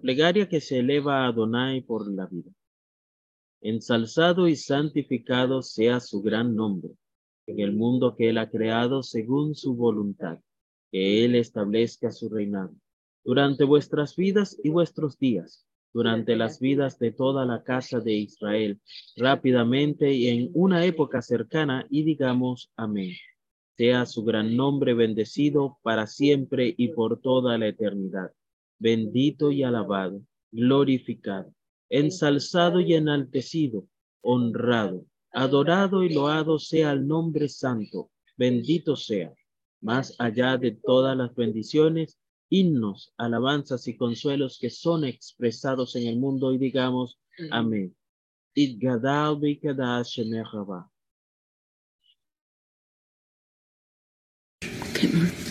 plegaria que se eleva a Adonai por la vida. Ensalzado y santificado sea su gran nombre en el mundo que él ha creado según su voluntad, que él establezca su reinado durante vuestras vidas y vuestros días, durante las vidas de toda la casa de Israel, rápidamente y en una época cercana, y digamos amén. Sea su gran nombre bendecido para siempre y por toda la eternidad. Bendito y alabado, glorificado, ensalzado y enaltecido, honrado, adorado y loado sea el nombre santo, bendito sea, más allá de todas las bendiciones, himnos, alabanzas y consuelos que son expresados en el mundo y digamos amén.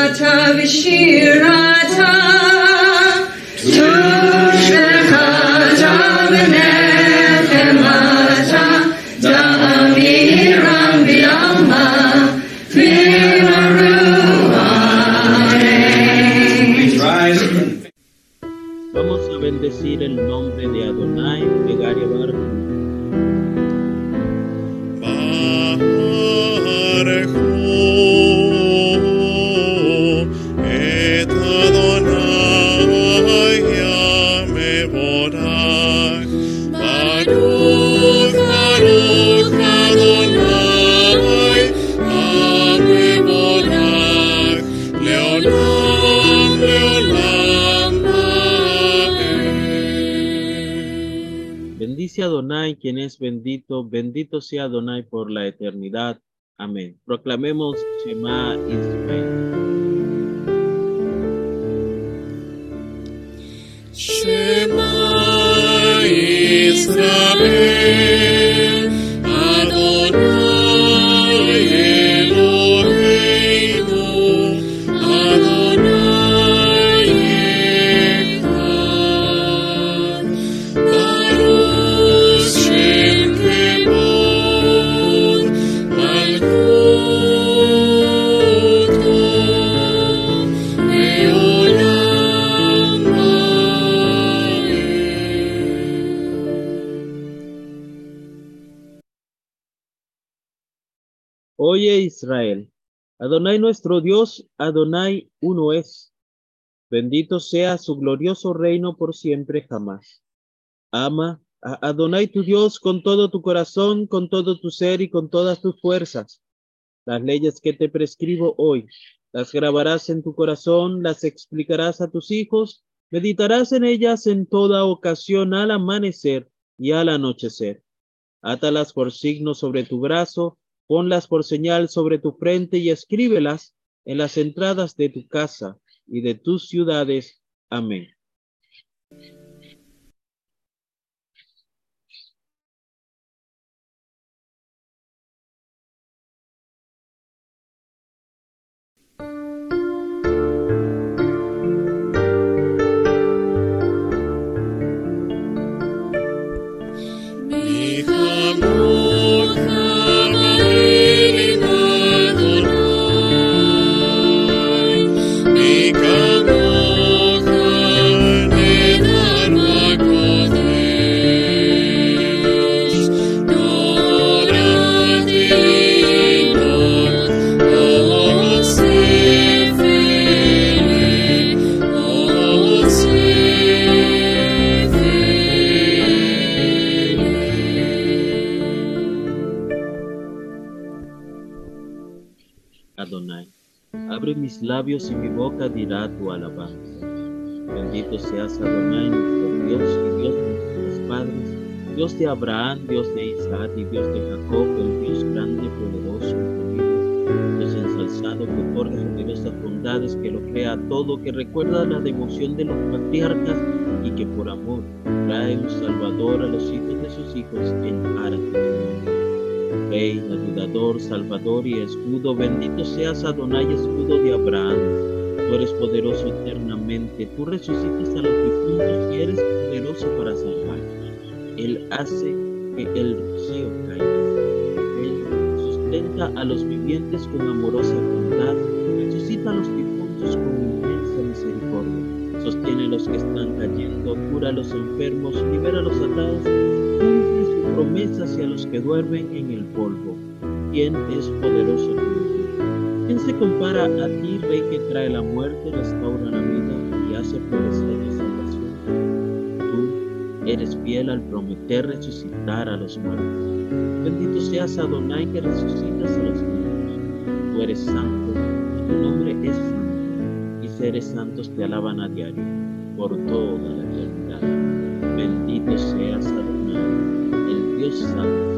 כל ברכתה ושירתה תושבחתה ונחמתה דמירם בעלמה ואמרו אמן Vamos a bendecir el nombre de Adonai, plegaria Baruch. ברכו Adonai, quien es bendito, bendito sea Adonai por la eternidad. Amén. Proclamemos Shema Israel. Shema Israel, Adonai Oye Israel, Adonai nuestro Dios, Adonai uno es. Bendito sea su glorioso reino por siempre jamás. Ama Adonai tu Dios con todo tu corazón, con todo tu ser y con todas tus fuerzas. Las leyes que te prescribo hoy, las grabarás en tu corazón, las explicarás a tus hijos, meditarás en ellas en toda ocasión al amanecer y al anochecer. Átalas por signo sobre tu brazo, ponlas por señal sobre tu frente y escríbelas en las entradas de tu casa y de tus ciudades. Amén. Abraham, Dios de Isaac y Dios de Jacob, el Dios grande, poderoso, Dios ensalzado que otorga generosas bondades, que lo crea todo, que recuerda la devoción de los patriarcas y que por amor trae un salvador a los hijos de sus hijos en aras. Rey, ayudador, salvador y escudo, bendito seas Adonai, escudo de Abraham. Tú eres poderoso eternamente, tú resucitas a los difuntos y eres poderoso para salvar. Él hace que el rocío caiga. Él sustenta a los vivientes con amorosa bondad, resucita a los difuntos con inmensa misericordia. Sostiene a los que están cayendo, cura a los enfermos, libera a los atados, cumple sus promesas y a los que duermen en el polvo. ¿Quién es poderoso? ¿Quién se compara a ti, Rey que trae la muerte, restaura la vida y hace florecer la salvación? Eres fiel al prometer resucitar a los muertos. Bendito seas Adonai que resucitas a los muertos. Tú eres santo y tu nombre es santo, y seres santos te alaban a diario por toda la eternidad. Bendito seas Adonai, el Dios santo.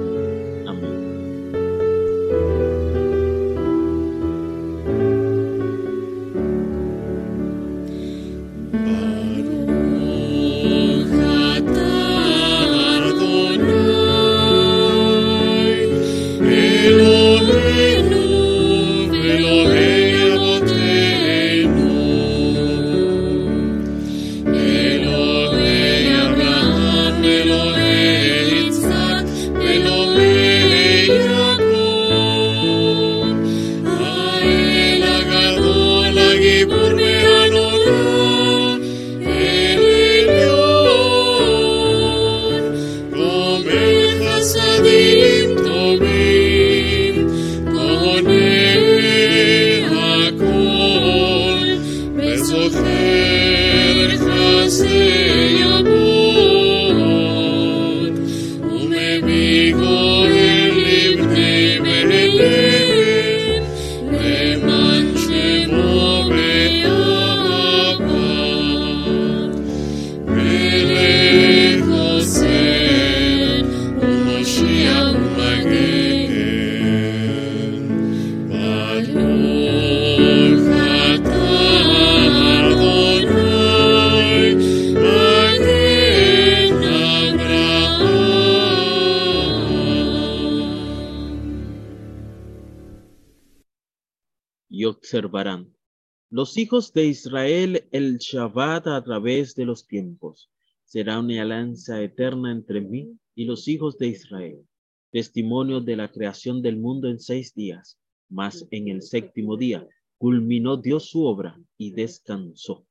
Los hijos de Israel el Shabbat a través de los tiempos. Será una alianza eterna entre mí y los hijos de Israel. Testimonio de la creación del mundo en seis días. Mas en el séptimo día culminó Dios su obra y descansó.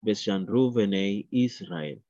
Beshanru Benei Israel.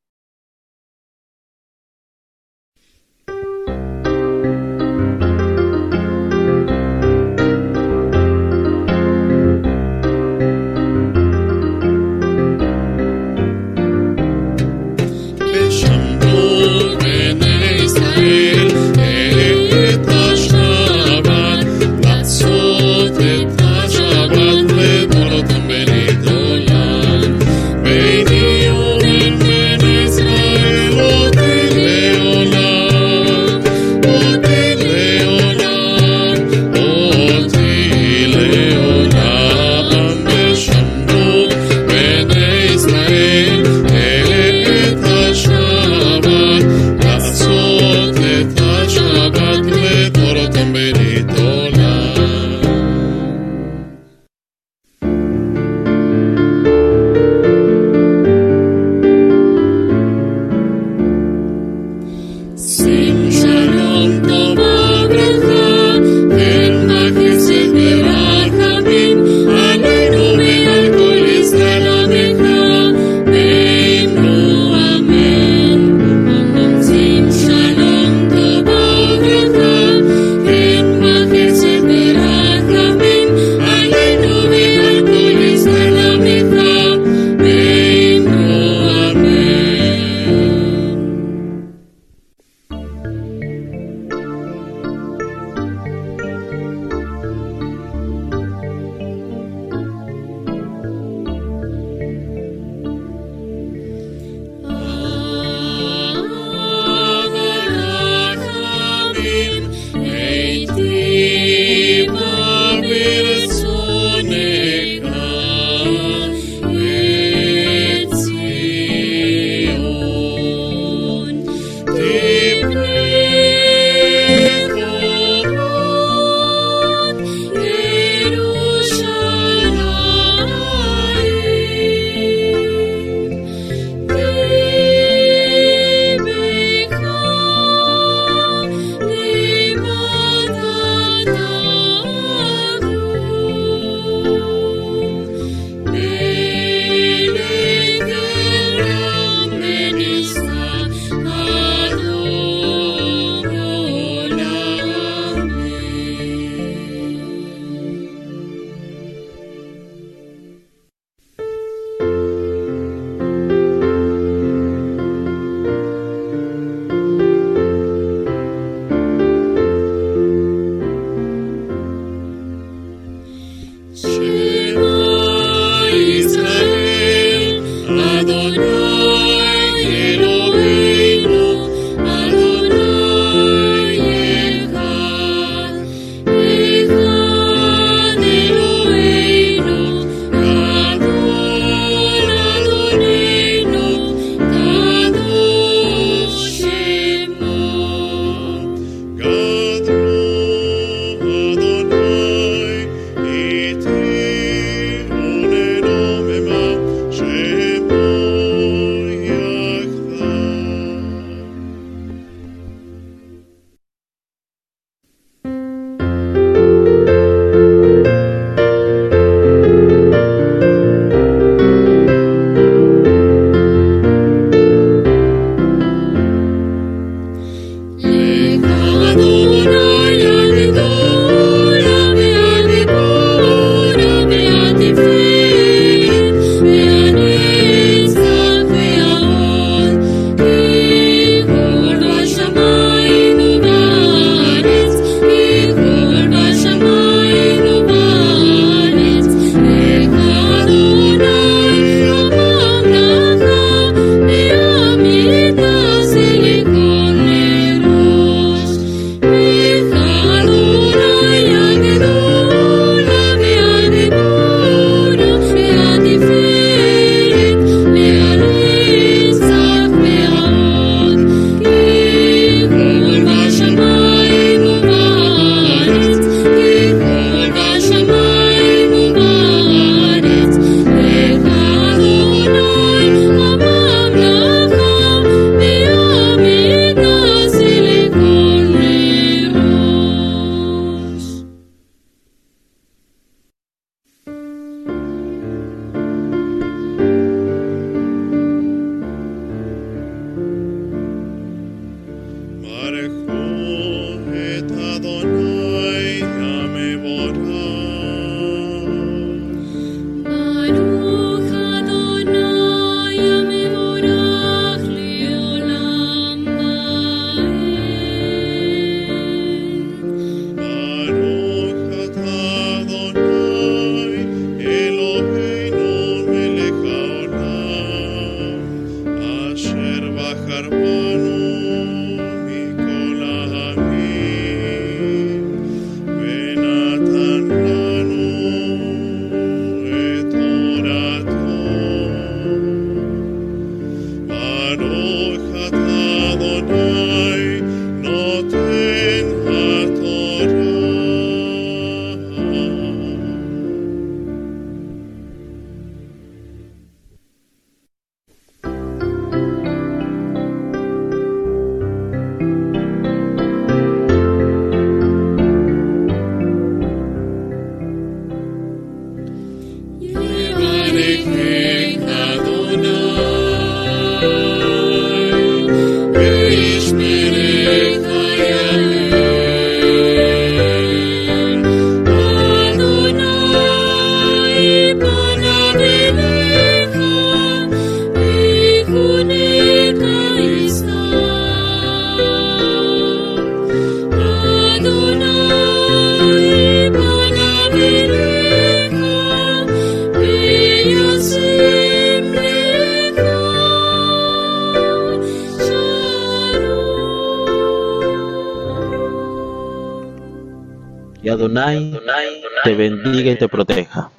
Te proteja.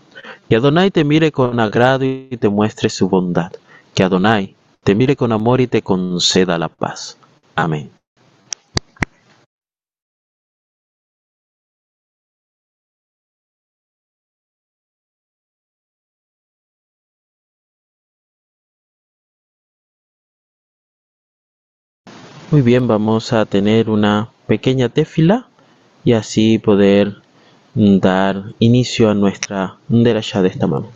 Que Adonai te mire con agrado y te muestre su bondad. Que Adonai te mire con amor y te conceda la paz. Amén. Muy bien, vamos a tener una pequeña tefila y así poder dar inicio a nuestra derasha de esta mano.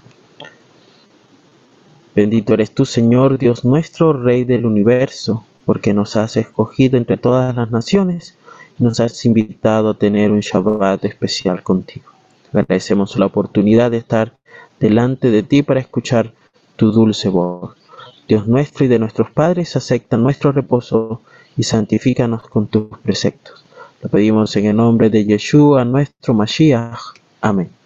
Bendito eres tú, Señor, Dios nuestro, Rey del universo, porque nos has escogido entre todas las naciones y nos has invitado a tener un Shabbat especial contigo. Agradecemos la oportunidad de estar delante de ti para escuchar tu dulce voz. Dios nuestro y de nuestros padres, acepta nuestro reposo y santifícanos con tus preceptos. Lo pedimos en el nombre de Yeshua, nuestro Mashiach. Amén.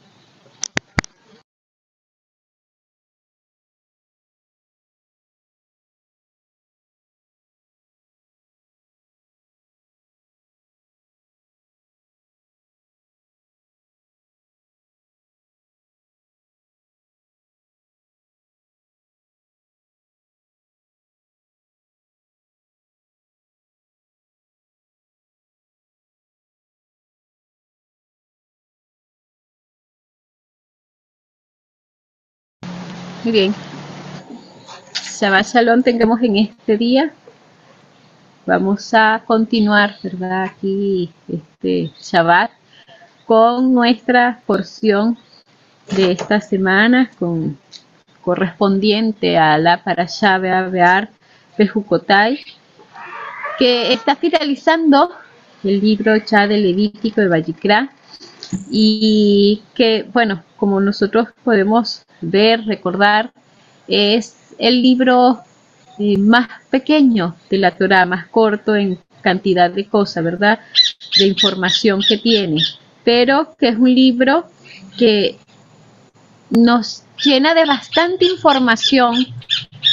Muy bien. Shabbat Shalom tengamos en este día. Vamos a continuar, ¿verdad? Aquí, este Shabbat, con nuestra porción de esta semana, con correspondiente a la Parashá Bear Bejucotai, que está finalizando el libro ya de Levítico de Vallicrá y que, bueno, como nosotros podemos ver, recordar, es el libro eh, más pequeño de la Torah, más corto en cantidad de cosas, ¿verdad? De información que tiene, pero que es un libro que nos llena de bastante información,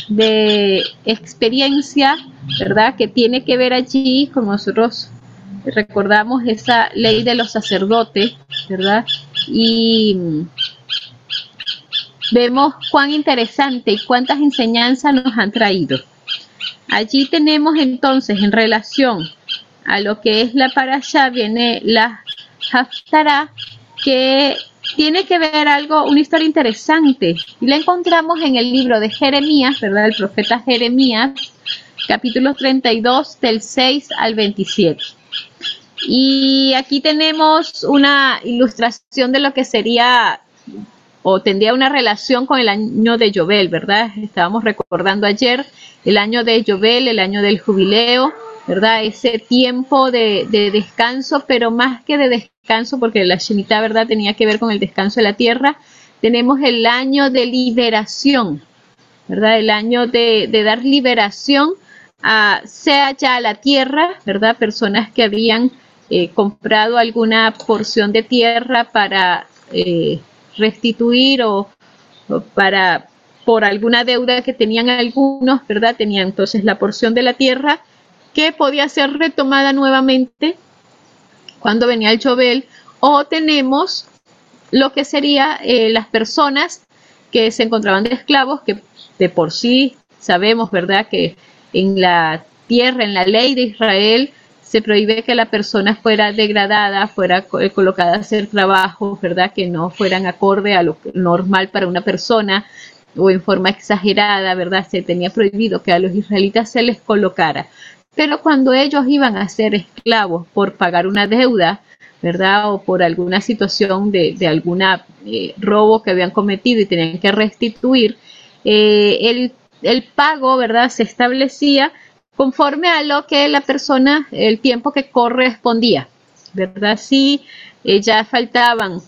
de experiencia, ¿verdad? Que tiene que ver allí con nosotros recordamos esa ley de los sacerdotes, ¿verdad? Y vemos cuán interesante y cuántas enseñanzas nos han traído. Allí tenemos entonces en relación a lo que es la parasha viene la Haftarah que tiene que ver algo, una historia interesante. Y la encontramos en el libro de Jeremías, ¿verdad? El profeta Jeremías, capítulo 32, del 6 al 27. Y aquí tenemos una ilustración de lo que sería o tendría una relación con el año de Yobel, ¿verdad? Estábamos recordando ayer el año de Yobel, el año del jubileo, ¿verdad? Ese tiempo de, de descanso, pero más que de descanso, porque la Shemitah, ¿verdad? Tenía que ver con el descanso de la tierra, tenemos el año de liberación, ¿verdad? El año de, de dar liberación a, sea ya a la tierra, ¿verdad? Personas que habían eh, comprado alguna porción de tierra para eh, restituir o, para por alguna deuda que tenían algunos, ¿verdad? Tenían entonces la porción de la tierra que podía ser retomada nuevamente cuando venía el Chobel, o tenemos lo que sería eh, las personas que se encontraban de esclavos, que de por sí sabemos, ¿verdad?, que en la tierra, en la ley de Israel, se prohíbe que la persona fuera degradada, fuera eh, colocada a hacer trabajos, ¿verdad?, que no fueran acorde a lo normal para una persona o en forma exagerada, ¿verdad? Se tenía prohibido que a los israelitas se les colocara. Pero cuando ellos iban a ser esclavos por pagar una deuda, ¿verdad? O por alguna situación de, de alguna eh, robo que habían cometido y tenían que restituir, eh, el, el pago, ¿verdad? Se establecía conforme a lo que la persona, el tiempo que correspondía, ¿verdad? Si eh, ya faltaban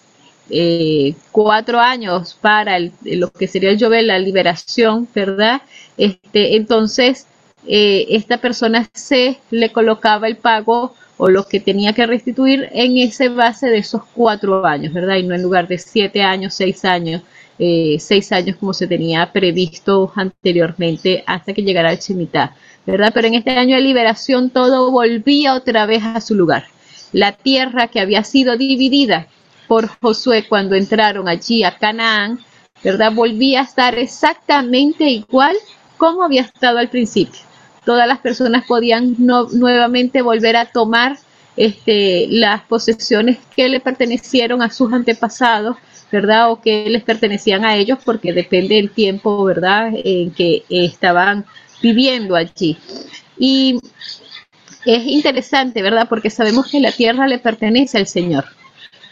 eh, cuatro años para el- lo que sería el Jovel, la liberación, ¿verdad? Este, entonces, eh, esta persona se le colocaba el pago o lo que tenía que restituir en ese base de esos cuatro años, ¿verdad? Y no en lugar de siete años, seis años, eh, seis años como se tenía previsto anteriormente hasta que llegara el Shemitah, ¿verdad? Pero en este año de liberación todo volvía otra vez a su lugar. La tierra que había sido dividida por Josué cuando entraron allí a Canaán, ¿verdad? Volvía a estar exactamente igual como había estado al principio. Todas las personas podían nuevamente volver a tomar este, las posesiones que le pertenecieron a sus antepasados, ¿verdad? O que les pertenecían a ellos, porque depende del tiempo, ¿verdad? En que estaban viviendo allí. Y es interesante, ¿verdad? Porque sabemos que la tierra le pertenece al Señor.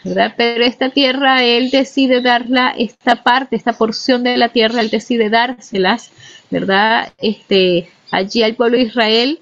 ¿verdad? Pero esta tierra, Él decide darla, esta parte, esta porción de la tierra, Él decide dárselas, ¿verdad? Este, allí al pueblo de Israel,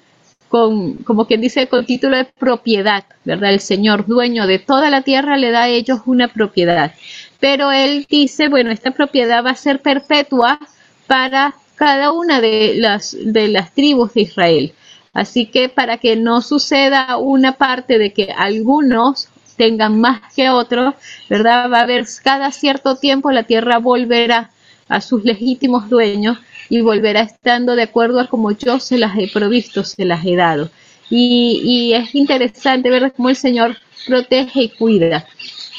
con, como quien dice, con título de propiedad, ¿verdad? El Señor, dueño de toda la tierra, le da a ellos una propiedad. Pero Él dice, bueno, esta propiedad va a ser perpetua para cada una de las, de las tribus de Israel. Así que para que no suceda una parte de que algunos tengan más que otros, ¿verdad? Va a haber cada cierto tiempo la tierra volverá a sus legítimos dueños y volverá estando de acuerdo a como yo se las he provisto, se las he dado. Y, es interesante ver cómo el Señor protege y cuida.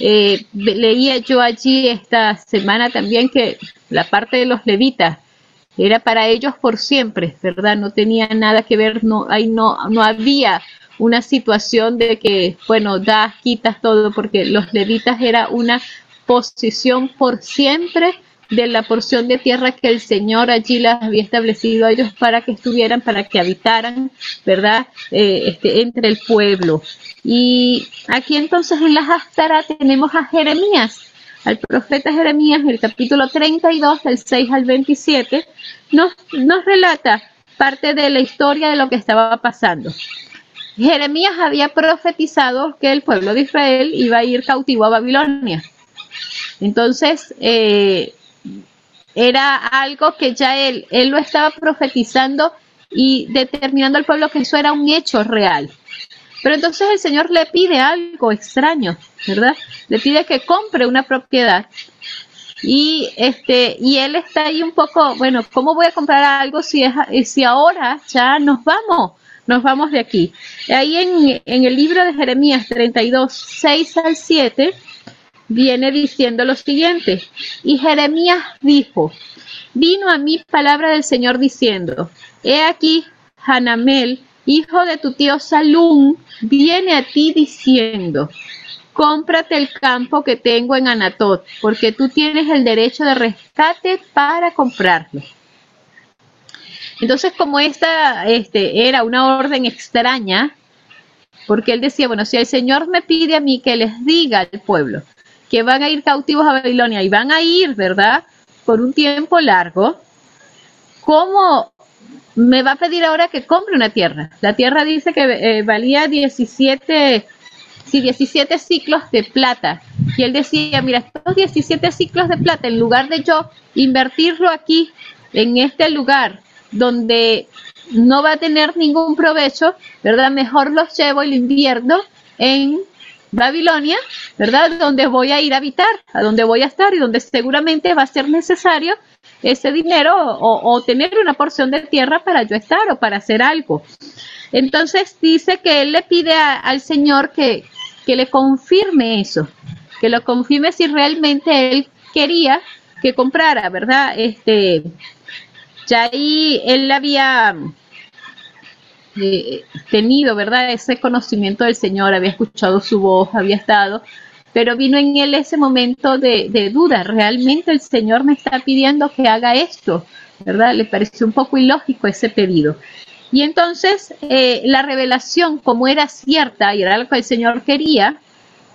Eh, leía yo allí esta semana también que la parte de los levitas era para ellos por siempre, ¿verdad? No tenía nada que ver, no, ahí no, no había una situación de que, bueno, das, quitas todo, porque los levitas era una posición por siempre de la porción de tierra que el Señor allí las había establecido a ellos para que estuvieran, para que habitaran, ¿verdad? Eh, este, entre el pueblo. Y aquí entonces en la Haftarah tenemos a Jeremías, al profeta Jeremías, el capítulo 32, del 6 al 27, nos, nos relata parte de la historia de lo que estaba pasando. Jeremías había profetizado que el pueblo de Israel iba a ir cautivo a Babilonia. Entonces, eh, era algo que ya él, él lo estaba profetizando y determinando al pueblo que eso era un hecho real. Pero entonces el Señor le pide algo extraño, ¿verdad? Le pide que compre una propiedad. Y este, y él está ahí un poco, bueno, ¿cómo voy a comprar algo si es si ahora ya nos vamos? Nos vamos de aquí. Ahí en, en el libro de Jeremías 32, 6 al 7, viene diciendo lo siguiente. Y Jeremías dijo, vino a mí palabra del Señor diciendo, he aquí, Hanamel, hijo de tu tío Salum, viene a ti diciendo, cómprate el campo que tengo en Anatot, porque tú tienes el derecho de rescate para comprarlo. Entonces, como esta este, era una orden extraña, porque él decía, bueno, si el Señor me pide a mí que les diga al pueblo que van a ir cautivos a Babilonia y van a ir, ¿verdad? Por un tiempo largo, ¿cómo me va a pedir ahora que compre una tierra? La tierra dice que eh, valía 17, sí, 17 ciclos de plata. Y él decía, mira, estos 17 ciclos de plata, en lugar de yo invertirlo aquí, en este lugar, donde no va a tener ningún provecho, ¿verdad? Mejor los llevo y lo invierno en Babilonia, ¿verdad? Donde voy a ir a habitar, a donde voy a estar y donde seguramente va a ser necesario ese dinero o, tener una porción de tierra para yo estar o para hacer algo. Entonces dice que él le pide al Señor que, que le confirme eso, que lo confirme si realmente él quería que comprara, ¿verdad? Este, ya ahí él había eh, tenido, ¿verdad? Ese conocimiento del Señor, había escuchado su voz, había estado, pero vino en él ese momento de, duda, realmente el Señor me está pidiendo que haga esto, ¿verdad? Le pareció un poco ilógico ese pedido. Y entonces eh, la revelación, como era cierta y era lo que el Señor quería,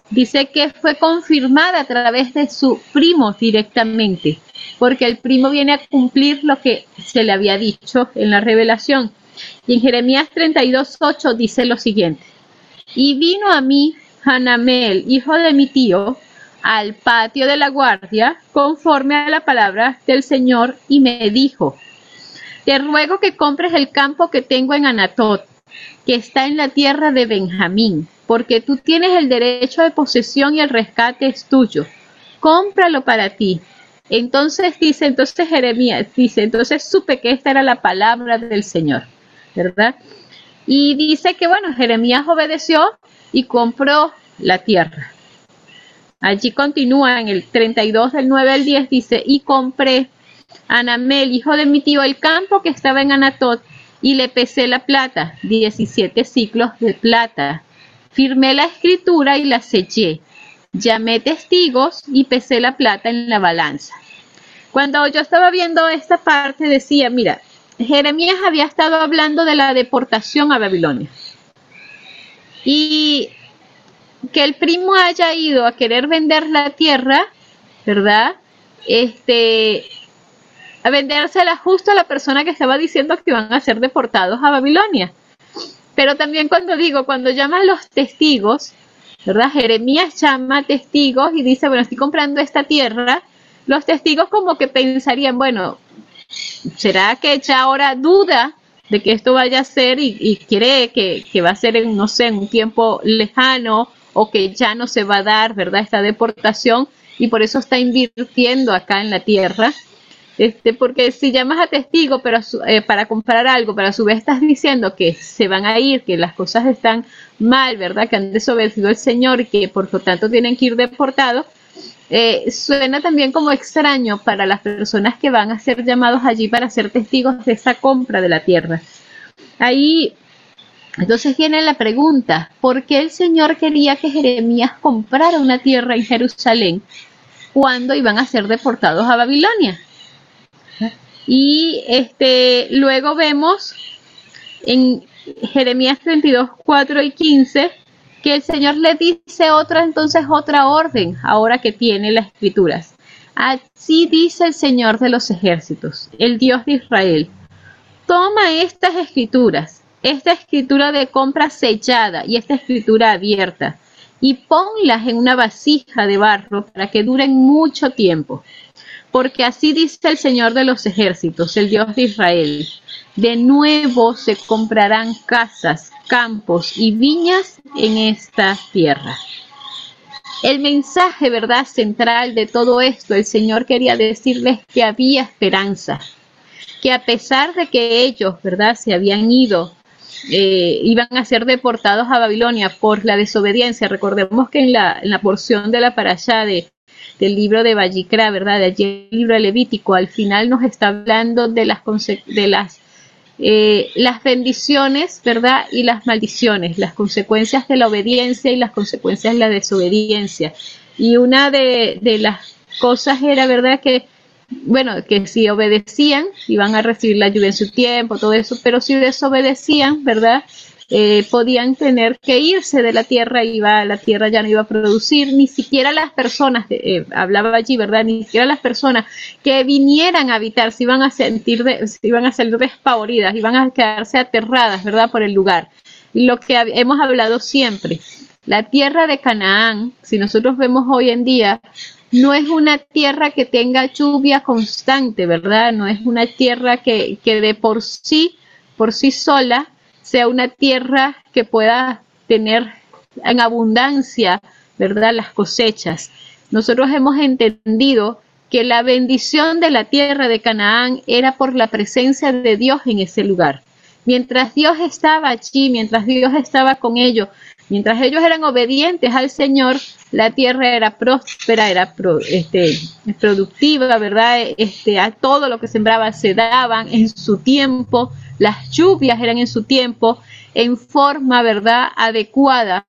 dice que fue confirmada a través de su primo directamente, porque el primo viene a cumplir lo que se le había dicho en la revelación. Y en Jeremías 32.8 dice lo siguiente, y vino a mí Hanamel, hijo de mi tío, al patio de la guardia, conforme a la palabra del Señor, y me dijo, te ruego que compres el campo que tengo en Anatot, que está en la tierra de Benjamín, porque tú tienes el derecho de posesión y el rescate es tuyo. Cómpralo para ti. Entonces dice, entonces Jeremías dice, entonces supe que esta era la palabra del Señor, ¿verdad? Y dice que bueno, Jeremías obedeció y compró la tierra. Allí continúa en el 32 del 9 al 10 dice, y compré a Anamel, hijo de mi tío, el campo que estaba en Anatot, y le pesé la plata, 17 ciclos de plata. Firmé la escritura y la sellé. Llamé testigos y pesé la plata en la balanza. Cuando yo estaba viendo esta parte decía, mira, Jeremías había estado hablando de la deportación a Babilonia. Y que el primo haya ido a querer vender la tierra, ¿verdad? Este, a vendérsela justo a la persona que estaba diciendo que iban a ser deportados a Babilonia. Pero también cuando digo, cuando llama a los testigos, ¿verdad? Jeremías llama testigos y dice, bueno, estoy comprando esta tierra. Los testigos como que pensarían, bueno, ¿será que ya ahora duda de que esto vaya a ser y, cree que, que va a ser en, no sé, en un tiempo lejano o que ya no se va a dar, ¿verdad? Esta deportación y por eso está invirtiendo acá en la tierra. Este, porque si llamas a testigo pero eh, para comprar algo, pero a su vez estás diciendo que se van a ir, que las cosas están mal, ¿verdad? Que han desobedecido al Señor y que por lo tanto tienen que ir deportados, eh, suena también como extraño para las personas que van a ser llamados allí para ser testigos de esa compra de la tierra. Ahí, entonces viene la pregunta, ¿por qué el Señor quería que Jeremías comprara una tierra en Jerusalén cuando iban a ser deportados a Babilonia? Y este, luego vemos en Jeremías 32, 4 y 15 que el Señor le dice otra, entonces otra orden, ahora que tiene las escrituras. Así dice el Señor de los ejércitos, el Dios de Israel. Toma estas escrituras, esta escritura de compra sellada y esta escritura abierta, y ponlas en una vasija de barro para que duren mucho tiempo. Porque así dice el Señor de los ejércitos, el Dios de Israel. De nuevo se comprarán casas, campos y viñas en esta tierra. El mensaje, ¿verdad?, central de todo esto, el Señor quería decirles que había esperanza, que a pesar de que ellos, ¿verdad?, se habían ido, eh, iban a ser deportados a Babilonia por la desobediencia. Recordemos que en la, en la porción de la parasha de, del libro de Vallicra, ¿verdad?, de allí el libro Levítico, al final nos está hablando de las, de las eh, las bendiciones, ¿verdad? Y las maldiciones, las consecuencias de la obediencia y las consecuencias de la desobediencia. Y una de, de las cosas era, ¿verdad? Que, bueno, que si obedecían, iban a recibir la lluvia en su tiempo, todo eso, pero si desobedecían, ¿verdad? Eh, podían tener que irse de la tierra, iba, la tierra ya no iba a producir, ni siquiera las personas, eh, hablaba allí, ¿verdad? Ni siquiera las personas que vinieran a habitar se iban a sentir, de- se iban a salir despavoridas, iban a quedarse aterradas, ¿verdad? Por el lugar. Lo que hemos hablado siempre, la tierra de Canaán, si nosotros vemos hoy en día, no es una tierra que tenga lluvia constante, ¿verdad? No es una tierra que, que de por sí, por sí sola, sea una tierra que pueda tener en abundancia, ¿verdad? Las cosechas. Nosotros hemos entendido que la bendición de la tierra de Canaán era por la presencia de Dios en ese lugar. Mientras Dios estaba allí, mientras Dios estaba con ellos, mientras ellos eran obedientes al Señor, la tierra era próspera, era este, productiva, ¿verdad? Este, a todo lo que sembraba se daban en su tiempo, las lluvias eran en su tiempo, en forma, ¿verdad?, adecuada.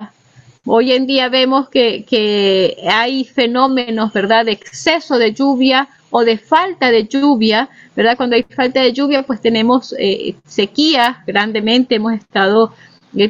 Hoy en día vemos que, que hay fenómenos, ¿verdad?, de exceso de lluvia o de falta de lluvia, ¿verdad? Cuando hay falta de lluvia, pues tenemos eh, sequías grandemente, hemos estado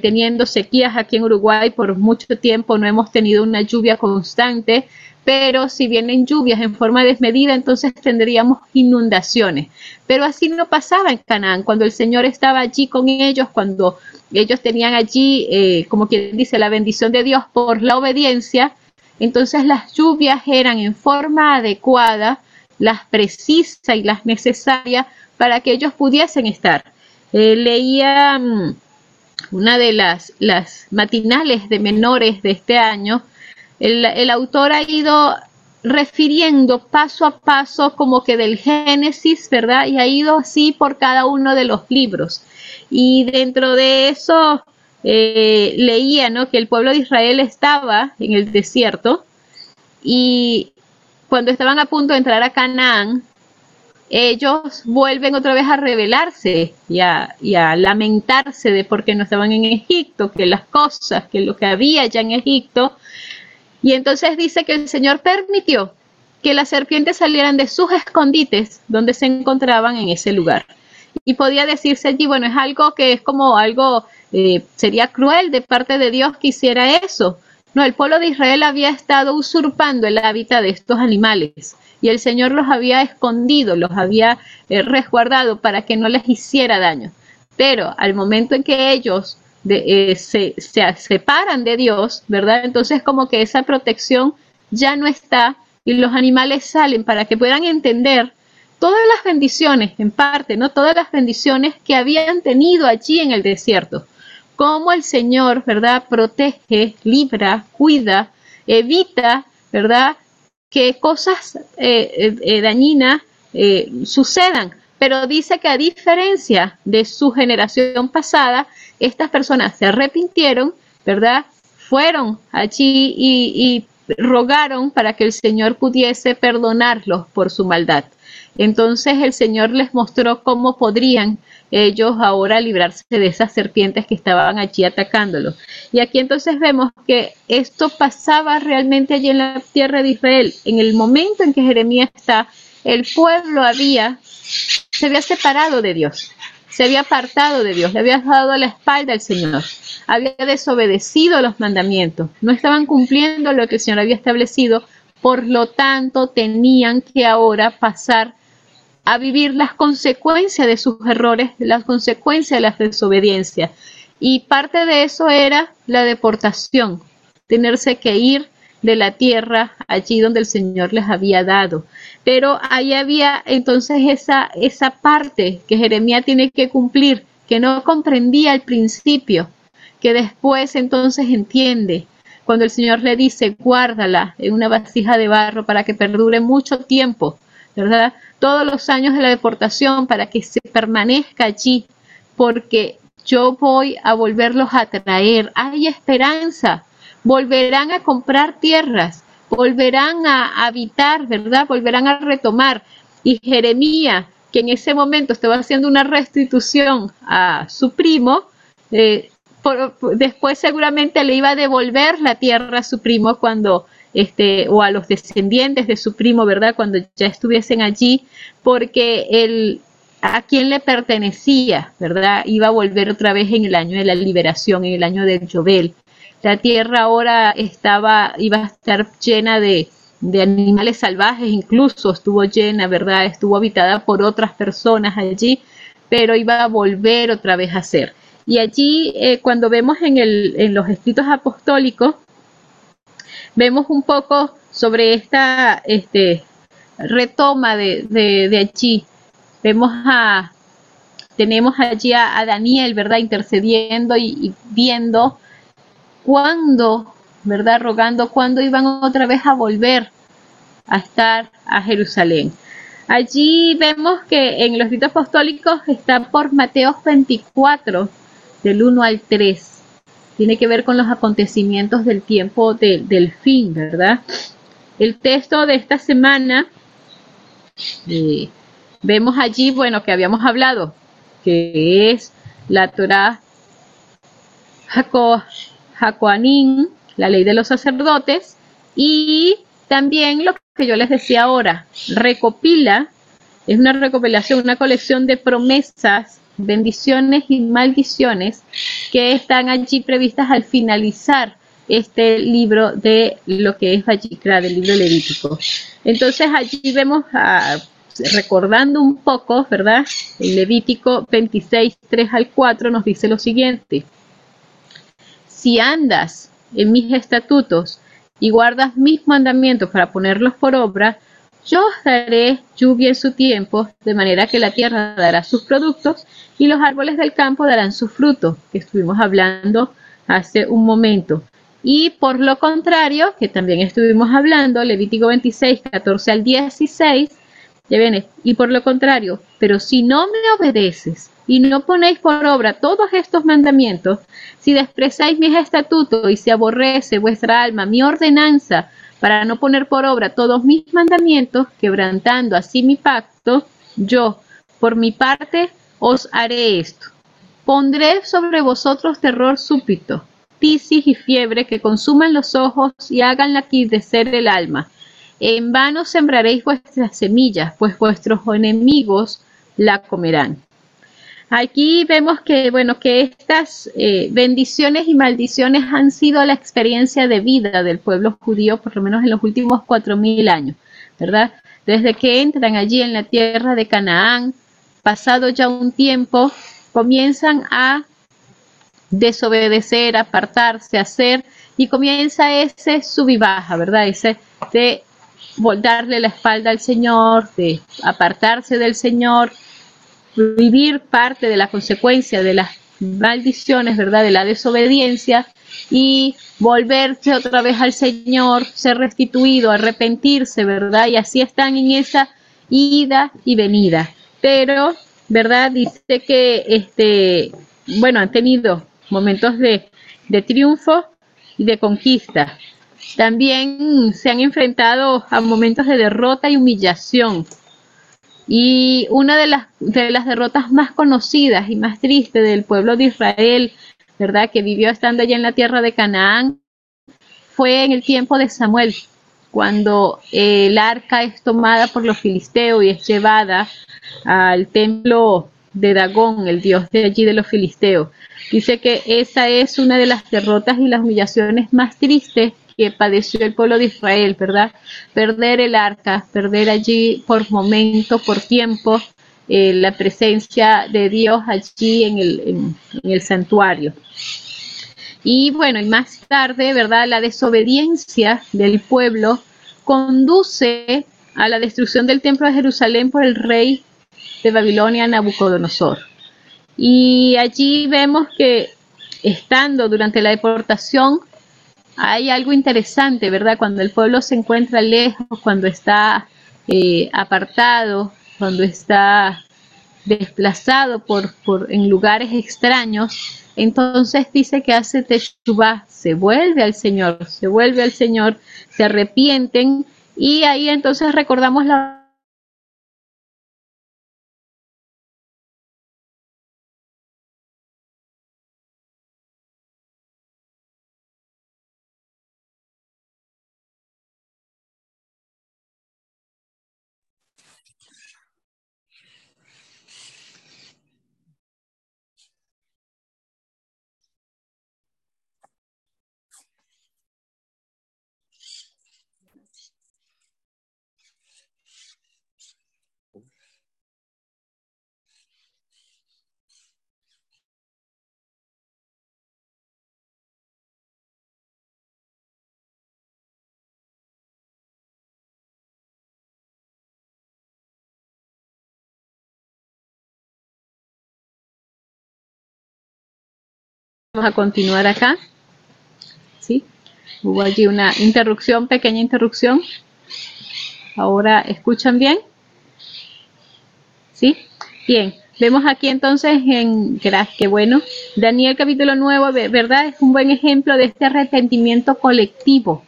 teniendo sequías aquí en Uruguay por mucho tiempo, no hemos tenido una lluvia constante, pero si vienen lluvias en forma desmedida, entonces tendríamos inundaciones. Pero así no pasaba en Canaán, cuando el Señor estaba allí con ellos, cuando ellos tenían allí, eh, como quien dice, la bendición de Dios por la obediencia, entonces las lluvias eran en forma adecuada, las precisas y las necesarias para que ellos pudiesen estar. Eh, leía mm, una de las, las matinales de menores de este año, el, el autor ha ido refiriendo paso a paso como que del Génesis, ¿verdad? Y ha ido así por cada uno de los libros. Y dentro de eso eh, leía, ¿no? Que el pueblo de Israel estaba en el desierto y cuando estaban a punto de entrar a Canaán, ellos vuelven otra vez a rebelarse y a, lamentarse de por qué no estaban en Egipto, que las cosas, que lo que había ya en Egipto. Y entonces dice que el Señor permitió que las serpientes salieran de sus escondites donde se encontraban en ese lugar. Y podía decirse allí, bueno, es algo que es como algo, eh, sería cruel de parte de Dios que hiciera eso. No, el pueblo de Israel había estado usurpando el hábitat de estos animales y el Señor los había escondido, los había eh, resguardado para que no les hiciera daño. Pero al momento en que ellos de, eh, se, se separan de Dios, ¿verdad? Entonces como que esa protección ya no está y los animales salen para que puedan entender todas las bendiciones, en parte, ¿no? Todas las bendiciones que habían tenido allí en el desierto. Cómo el Señor, ¿verdad? Protege, libra, cuida, evita, ¿verdad? Que cosas eh, eh, dañinas eh, sucedan. Pero dice que a diferencia de su generación pasada, estas personas se arrepintieron, ¿verdad? Fueron allí y, y rogaron para que el Señor pudiese perdonarlos por su maldad. Entonces el Señor les mostró cómo podrían ellos ahora librarse de esas serpientes que estaban allí atacándolos. Y aquí entonces vemos que esto pasaba realmente allí en la tierra de Israel. En el momento en que Jeremías está, el pueblo había, se había separado de Dios, se había apartado de Dios, le había dado la espalda al Señor, había desobedecido los mandamientos, no estaban cumpliendo lo que el Señor había establecido, por lo tanto tenían que ahora pasar a vivir las consecuencias de sus errores, las consecuencias de la desobediencia. Y parte de eso era la deportación, tenerse que ir de la tierra allí donde el Señor les había dado. Pero ahí había entonces esa, esa parte que Jeremías tiene que cumplir, que no comprendía al principio, que después entonces entiende. Cuando el Señor le dice, guárdala en una vasija de barro para que perdure mucho tiempo, ¿verdad? Todos los años de la deportación para que se permanezca allí, porque yo voy a volverlos a traer. Hay esperanza. Volverán a comprar tierras, volverán a habitar, ¿verdad? Volverán a retomar. Y Jeremías, que en ese momento estaba haciendo una restitución a su primo, eh, después seguramente le iba a devolver la tierra a su primo cuando este, o a los descendientes de su primo, ¿verdad? Cuando ya estuviesen allí, porque él, a quien le pertenecía, ¿verdad? Iba a volver otra vez en el año de la liberación, en el año del Jovel. La tierra ahora estaba, iba a estar llena de, de animales salvajes, incluso estuvo llena, ¿verdad? Estuvo habitada por otras personas allí, pero iba a volver otra vez a ser. Y allí, eh, cuando vemos en, el, en los escritos apostólicos, vemos un poco sobre esta este, retoma de, de, allí. Vemos a, tenemos allí a, Daniel, ¿verdad? Intercediendo y, y viendo cuándo, ¿verdad? Rogando cuándo iban otra vez a volver a estar a Jerusalén. Allí vemos que en los ritos apostólicos está por Mateo 24, del 1 al 3. Tiene que ver con los acontecimientos del tiempo de- del fin, ¿verdad? El texto de esta semana, eh, vemos allí, bueno, que habíamos hablado, que es la Torah Jaco, Jacoanín, la ley de los sacerdotes, y también lo que yo les decía ahora, recopila, es una recopilación, una colección de promesas, bendiciones y maldiciones que están allí previstas al finalizar este libro de lo que es Vayikra, del libro levítico. Entonces allí vemos, ah, recordando un poco, ¿verdad? El Levítico 26, 3 al 4 nos dice lo siguiente si andas en mis estatutos y guardas mis mandamientos para ponerlos por obra, yo daré lluvia en su tiempo, de manera que la tierra dará sus productos y los árboles del campo darán su fruto, que estuvimos hablando hace un momento. Y por lo contrario, que también estuvimos hablando, Levítico 26, 14 al 16, ya viene, y por lo contrario, pero si no me obedeces y no ponéis por obra todos estos mandamientos, si desprezáis mis estatutos y se aborrece vuestra alma mi ordenanza para no poner por obra todos mis mandamientos, quebrantando así mi pacto, yo, por mi parte, os haré esto. Pondré sobre vosotros terror súbito, tisis y fiebre que consuman los ojos y hagan laquidecer el alma. En vano sembraréis vuestras semillas, pues vuestros enemigos la comerán. Aquí vemos que, bueno, que estas eh, bendiciones y maldiciones han sido la experiencia de vida del pueblo judío, por lo menos en los últimos cuatro mil años, ¿verdad? Desde que entran allí en la tierra de Canaán, pasado ya un tiempo, comienzan a desobedecer, apartarse, hacer, y comienza ese sub baja, ¿verdad? Ese de darle la espalda al Señor, de apartarse del Señor, vivir parte de la consecuencia de las maldiciones, ¿verdad? De la desobediencia y volverse otra vez al Señor, ser restituido, arrepentirse, ¿verdad? Y así están en esa ida y venida. Pero, ¿verdad? Dice que, este, bueno, han tenido momentos de, de triunfo y de conquista. También se han enfrentado a momentos de derrota y humillación. Y una de las, de las derrotas más conocidas y más tristes del pueblo de Israel, ¿verdad? Que vivió estando allá en la tierra de Canaán, fue en el tiempo de Samuel, cuando eh, el arca es tomada por los filisteos y es llevada al templo de Dagón, el dios de allí de los filisteos. Dice que esa es una de las derrotas y las humillaciones más tristes que padeció el pueblo de Israel, ¿verdad? Perder el arca, perder allí por momento, por tiempo, eh, la presencia de Dios allí en el, en, en el santuario. Y bueno, y más tarde, ¿verdad? La desobediencia del pueblo conduce a la destrucción del templo de Jerusalén por el rey de Babilonia, Nabucodonosor. Y allí vemos que estando durante la deportación, hay algo interesante, ¿verdad? Cuando el pueblo se encuentra lejos, cuando está eh, apartado, cuando está desplazado por, por, en lugares extraños, entonces dice que hace Teshuvah, se vuelve al Señor, se vuelve al Señor, se arrepienten y ahí entonces recordamos la Vamos a continuar acá. ¿Sí? Hubo allí una interrupción, pequeña interrupción. Ahora, ¿escuchan bien? ¿Sí? Bien. Vemos aquí entonces en que bueno, Daniel capítulo 9, ¿verdad? Es un buen ejemplo de este arrepentimiento colectivo.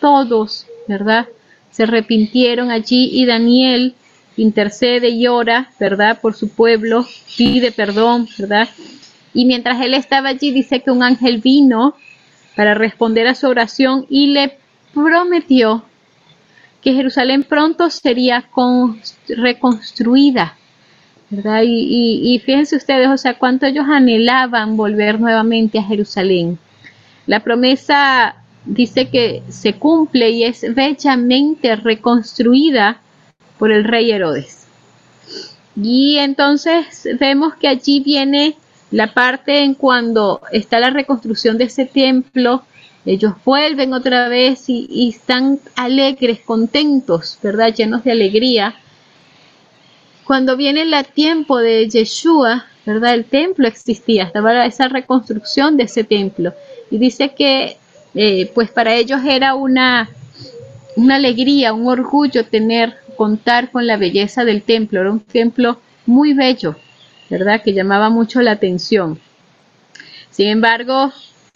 Todos, ¿verdad? Se arrepintieron allí y Daniel intercede y ora, ¿verdad? Por su pueblo, pide perdón, ¿verdad? Y mientras él estaba allí, dice que un ángel vino para responder a su oración y le prometió que Jerusalén pronto sería reconstruida ¿verdad? Y, y, fíjense ustedes, o sea, cuánto ellos anhelaban volver nuevamente a Jerusalén. La promesa dice que se cumple y es bellamente reconstruida por el rey Herodes. Y entonces vemos que allí viene la parte en cuando está la reconstrucción de ese templo, ellos vuelven otra vez y, están alegres, contentos, ¿verdad? Llenos de alegría cuando viene el tiempo de Yeshua, ¿verdad? El templo existía, estaba esa reconstrucción de ese templo. Y dice que, eh, pues para ellos era una, una alegría, un orgullo tener, contar con la belleza del templo. Era un templo muy bello, ¿verdad? Que llamaba mucho la atención. Sin embargo,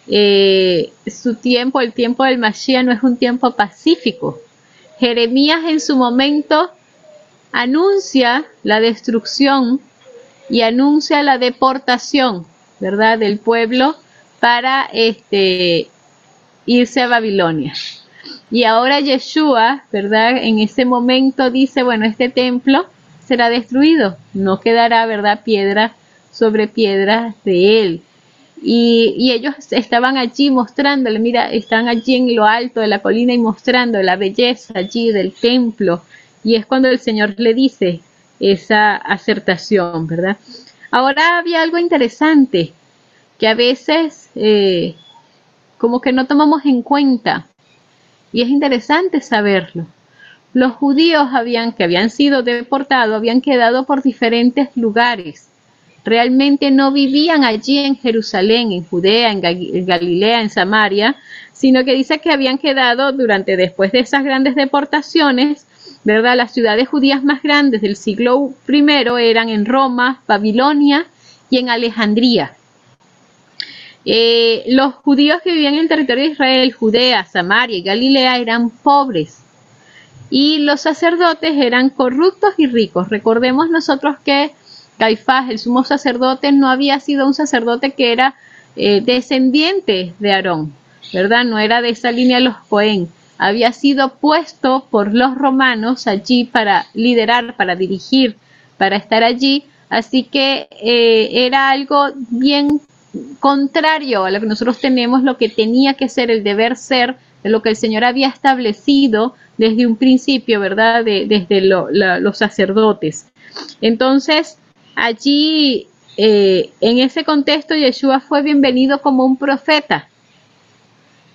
eh, su tiempo, el tiempo del Mashiach no es un tiempo pacífico. Jeremías en su momento anuncia la destrucción y anuncia la deportación, ¿verdad?, del pueblo para este, irse a Babilonia. Y ahora Yeshua, ¿verdad? En ese momento dice, bueno, este templo será destruido, no quedará, ¿verdad?, piedra sobre piedra de él. Y, ellos estaban allí mostrándole, mira, están allí en lo alto de la colina y mostrando la belleza allí del templo, y es cuando el Señor le dice esa acertación, ¿verdad? Ahora había algo interesante que a veces eh, como que no tomamos en cuenta y es interesante saberlo. Los judíos habían, que habían sido deportados habían quedado por diferentes lugares. Realmente no vivían allí en Jerusalén, en Judea, en Galilea, en Samaria, sino que dice que habían quedado durante después de esas grandes deportaciones ¿verdad? Las ciudades judías más grandes del siglo I eran en Roma, Babilonia y en Alejandría. Eh, los judíos que vivían en el territorio de Israel, Judea, Samaria y Galilea eran pobres y los sacerdotes eran corruptos y ricos. Recordemos nosotros que Caifás, el sumo sacerdote, no había sido un sacerdote que era eh, descendiente de Aarón, ¿verdad? No era de esa línea los Cohen había sido puesto por los romanos allí para liderar, para dirigir, para estar allí. Así que eh, era algo bien contrario a lo que nosotros tenemos, lo que tenía que ser el deber ser, de lo que el Señor había establecido desde un principio, ¿verdad? desde los sacerdotes. Entonces, allí, eh, en ese contexto, Yeshua fue bienvenido como un profeta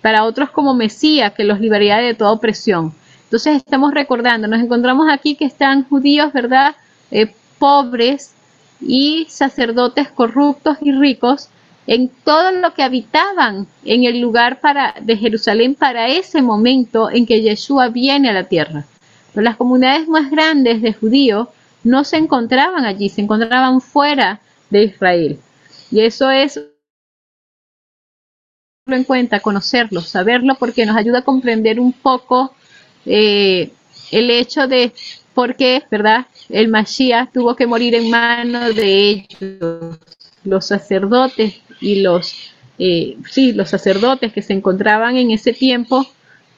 para otros como Mesías, que los liberaría de toda opresión. Entonces estamos recordando, nos encontramos aquí que están judíos, ¿verdad? Eh, pobres y sacerdotes corruptos y ricos en todo lo que habitaban en el lugar para, de Jerusalén para ese momento en que Yeshua viene a la tierra. Pero las comunidades más grandes de judíos no se encontraban allí, se encontraban fuera de Israel. Y eso es en cuenta, conocerlo, saberlo, porque nos ayuda a comprender un poco eh, el hecho de por qué, ¿verdad? El Mashiach tuvo que morir en manos de ellos, los sacerdotes y los, eh, sí, los sacerdotes que se encontraban en ese tiempo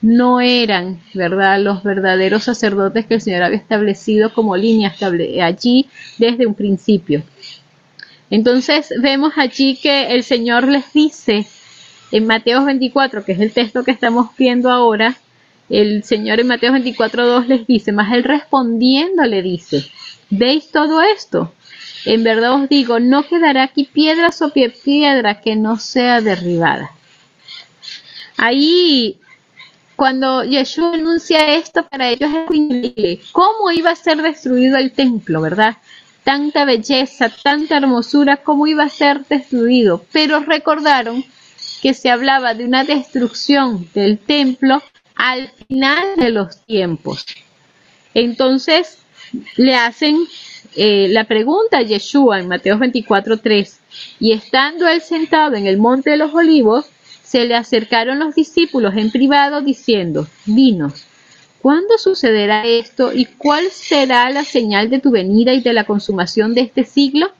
no eran, ¿verdad?, los verdaderos sacerdotes que el Señor había establecido como línea estable allí desde un principio. Entonces vemos allí que el Señor les dice en Mateo 24, que es el texto que estamos viendo ahora, el Señor en Mateo 24, 2 les dice, más él respondiendo le dice, ¿veis todo esto? En verdad os digo, no quedará aquí piedra sobre piedra que no sea derribada. Ahí, cuando Yeshua anuncia esto, para ellos es increíble. ¿Cómo iba a ser destruido el templo, verdad? Tanta belleza, tanta hermosura, ¿cómo iba a ser destruido? Pero recordaron que se hablaba de una destrucción del templo al final de los tiempos. Entonces le hacen eh, la pregunta a Yeshua en Mateo 24:3 y estando él sentado en el monte de los olivos, se le acercaron los discípulos en privado diciendo, dinos, ¿cuándo sucederá esto y cuál será la señal de tu venida y de la consumación de este siglo?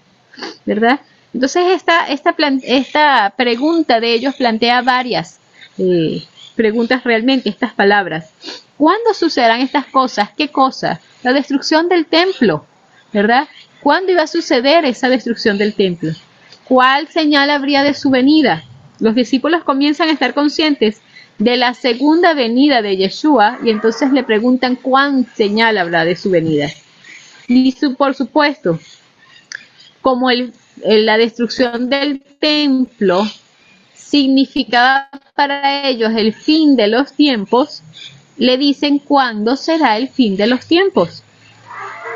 ¿Verdad? Entonces esta, esta, esta pregunta de ellos plantea varias eh, preguntas realmente, estas palabras. ¿Cuándo sucederán estas cosas? ¿Qué cosas? La destrucción del templo, ¿verdad? ¿Cuándo iba a suceder esa destrucción del templo? ¿Cuál señal habría de su venida? Los discípulos comienzan a estar conscientes de la segunda venida de Yeshua y entonces le preguntan cuán señal habrá de su venida. Y su- por supuesto, como el- la destrucción del templo significaba para ellos el fin de los tiempos, le dicen cuándo será el fin de los tiempos.